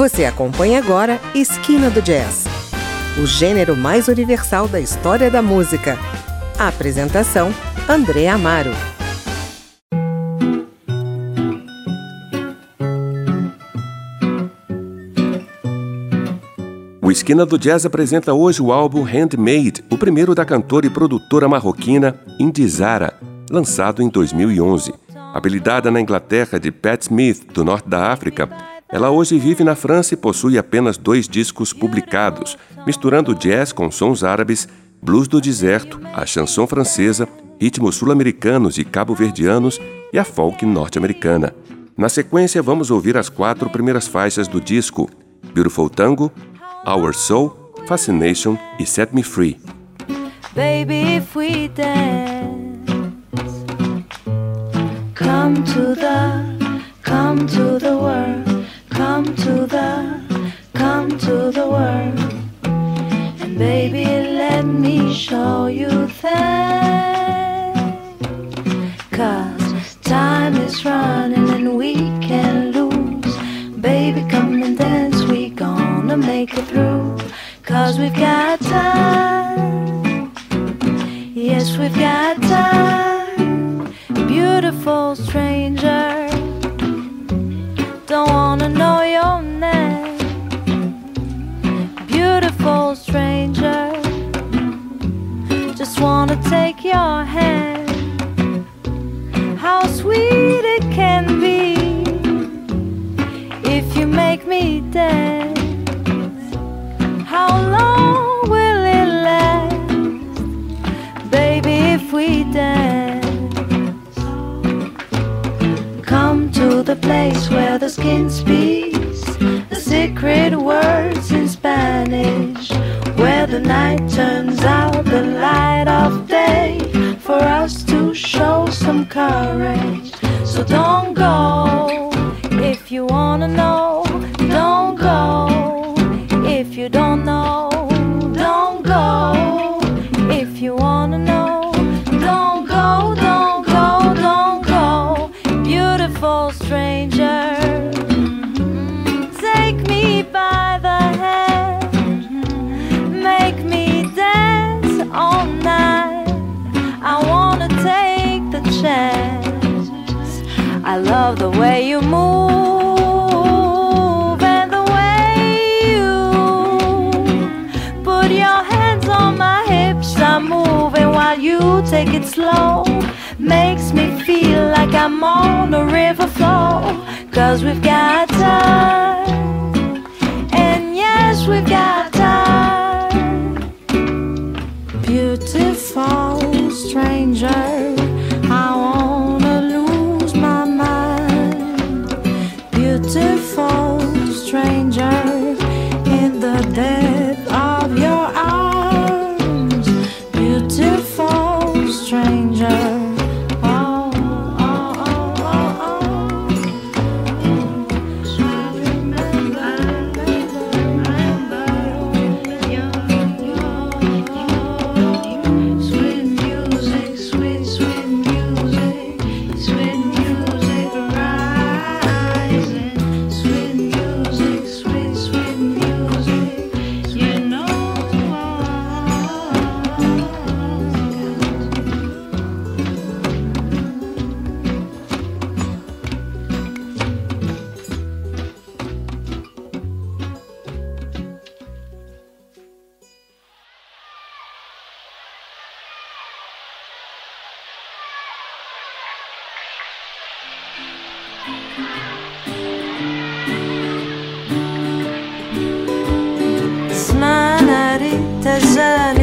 Você acompanha agora Esquina do Jazz, o gênero mais universal da história da música. A apresentação: André Amaro. O Esquina do Jazz apresenta hoje o álbum Handmade, o primeiro da cantora e produtora marroquina Indizara, lançado em 2011. Habilidada na Inglaterra de Pat Smith, do norte da África, ela hoje vive na França e possui apenas dois discos publicados, misturando jazz com sons árabes, blues do deserto, a chanson francesa, ritmos sul-americanos e cabo-verdianos e a folk norte-americana. Na sequência, vamos ouvir as quatro primeiras faixas do disco: Beautiful Tango, Our Soul, Fascination e Set Me Free. Baby, if we dance, come to the, come to the world. Come to the, come to the world. And baby, let me show you that. Cause time is running and we can lose. Baby, come and dance, we gonna make it through. Cause we've got time. Yes, we've got time. Beautiful stranger the place where the skin speaks. The secret words in Spanish, where the night turns out the light of day. For us to show some courage. So don't go you take it slow. Makes me feel like I'm on a river flow. Cause we've got time. the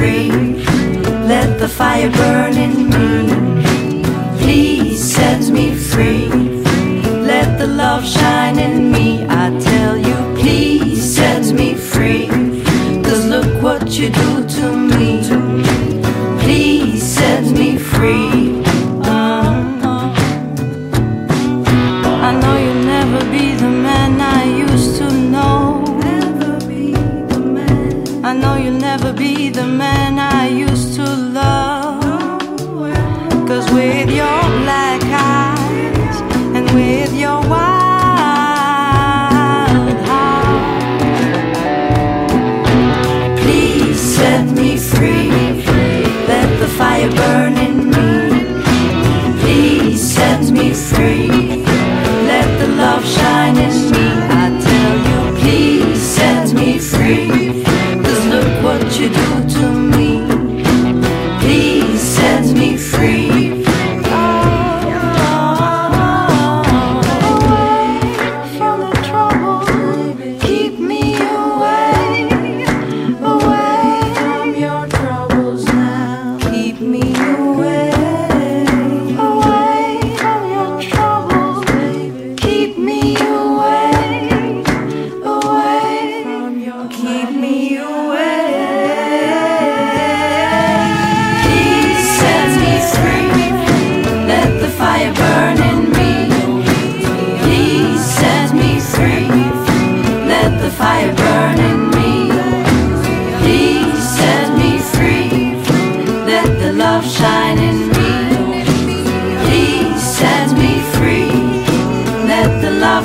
free. Let the fire burn in me. Please set me free. Let the love shine in me. I tell you, please set me free. Cause look what you do to me. Please set me free. Uh-huh. I know you'll never be the man I used to love. Cause with your black eyes and with your wild heart, please set me free. Let the fire burn in me. Please set me free. Let the love shine in me.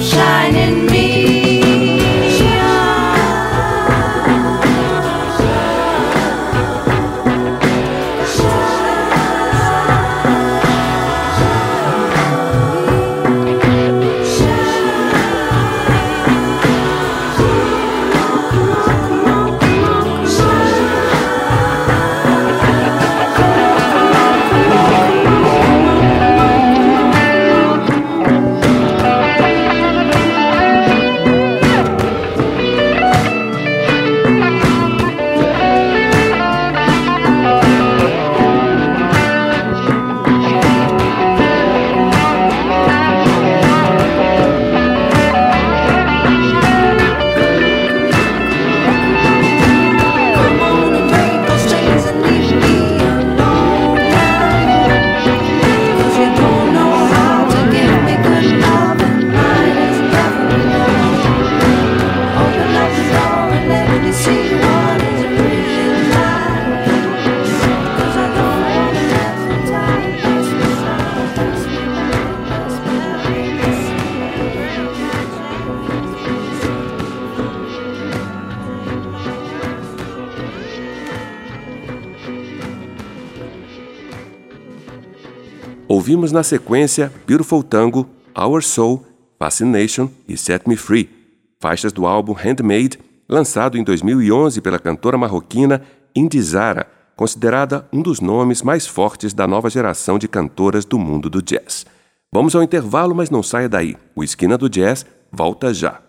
shining Ouvimos na sequência Beautiful Tango, Our Soul, Fascination e Set Me Free, faixas do álbum Handmade, lançado em 2011 pela cantora marroquina Indizara, considerada um dos nomes mais fortes da nova geração de cantoras do mundo do jazz. Vamos ao intervalo, mas não saia daí. O Esquina do Jazz volta já.